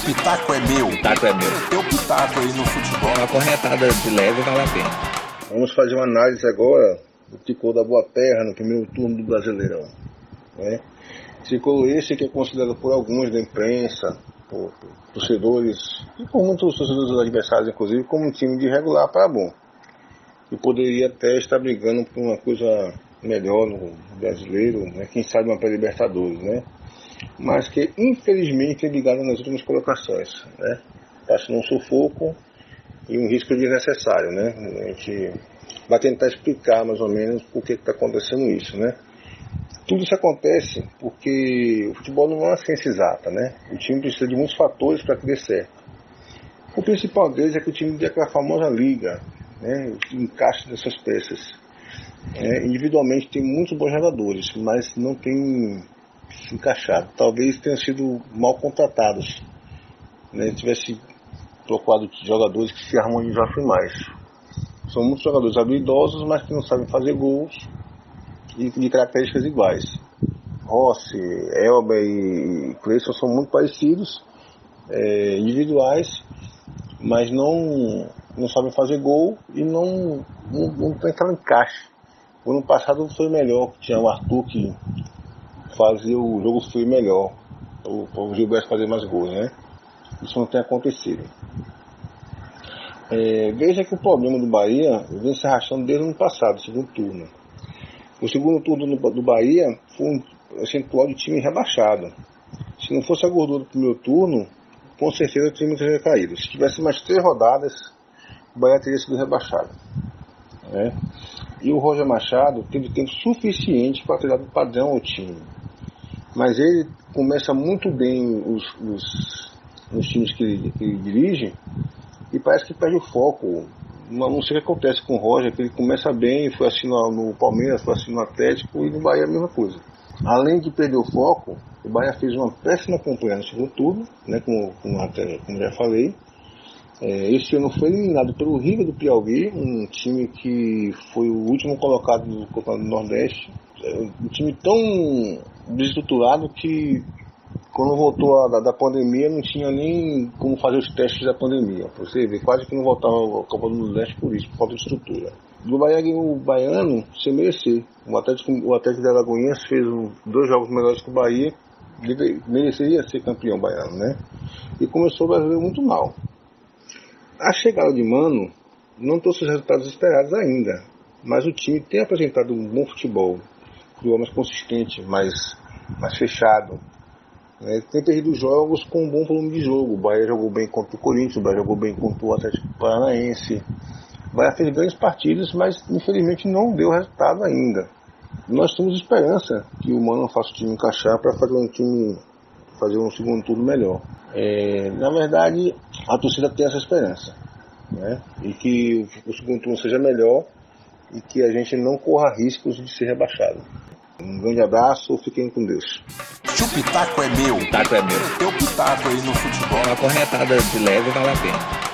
O pitaco é meu. O pitaco é meu. Teu pitaco aí no futebol. Uma corretada de leve vale a pena. Vamos fazer uma análise agora do Tricô da Boa Terra no primeiro turno do Brasileirão. Né? Tricô esse que é considerado por alguns da imprensa, por, por torcedores e por muitos torcedores adversários, inclusive, como um time de regular para bom. E poderia até estar brigando por uma coisa melhor no brasileiro, né? quem sabe uma pré-libertadores, né? Mas que infelizmente é ligado nas últimas colocações, né? Passa num sufoco e um risco desnecessário, né? A gente vai tentar explicar mais ou menos por que está acontecendo isso, né? Tudo isso acontece porque o futebol não é uma ciência exata, né? O time precisa de muitos fatores para crescer. O principal deles é que o time tem aquela famosa liga, né? O encaixe dessas peças. É, individualmente tem muitos bons jogadores, mas não tem se encaixado. Talvez tenham sido mal contratados. Né? Tivesse procurado jogadores que se harmonizassem mais. São muitos jogadores habilidosos, mas que não sabem fazer gols e de características iguais. Rossi, Elba e Cleison são muito parecidos, é, individuais, mas não, não sabem fazer gol e não, não, não tem aquele encaixe. O ano passado foi melhor, tinha o Arthur que fazia o jogo fluir melhor, para o Gilberto fazer mais gols, né? Isso não tem acontecido. É, veja que o problema do Bahia vem se arrastando desde o ano passado, segundo turno. O segundo turno do, Bahia foi um percentual de time rebaixado. Se não fosse a gordura do primeiro turno, com certeza o time teria caído. Se tivesse mais três rodadas, o Bahia teria sido rebaixado. Né? E o Roger Machado teve tempo suficiente para tirar do padrão ao time. Mas ele começa muito bem os, os, os times que ele, que ele dirige e parece que perde o foco. Não sei o que acontece com o Roger, que ele começa bem, foi assim no, no Palmeiras, foi assim no Atlético e no Bahia a mesma coisa. Além de perder o foco, o Bahia fez uma péssima campanha no segundo turno, né, como, como, até, como já falei. É, esse ano foi eliminado pelo River do Piauí, um time que foi o último colocado do Campeonato do Nordeste. É um time tão desestruturado que quando voltou a, da, da, pandemia não tinha nem como fazer os testes da pandemia. Você vê, quase que não voltava ao Copa do Nordeste por isso, por falta de estrutura. Do Bahia o Baiano sem merecer. O Atlético, o Atlético de Alagoinhas fez um, dois jogos melhores que o Bahia, mereceria ser campeão baiano, né? E começou o brasileiro muito mal. A chegada de Mano não trouxe os resultados esperados ainda, mas o time tem apresentado um bom futebol, futebol mais consistente, mais, mais fechado, né? Tem perdido jogos com um bom volume de jogo. O Bahia jogou bem contra o Corinthians, o Bahia jogou bem contra o Atlético Paranaense. O Bahia fez grandes partidas, mas infelizmente não deu resultado ainda. Nós temos esperança que o Mano faça o time encaixar para fazer um time fazer um segundo turno melhor. É, na verdade, a torcida tem essa esperança. Né? E que o segundo turno seja melhor e que a gente não corra riscos de ser rebaixado. Um grande abraço, fiquem com Deus. Se o pitaco é meu, O pitaco é meu. teu pitaco aí no futebol. Uma corretada de leve vale a pena.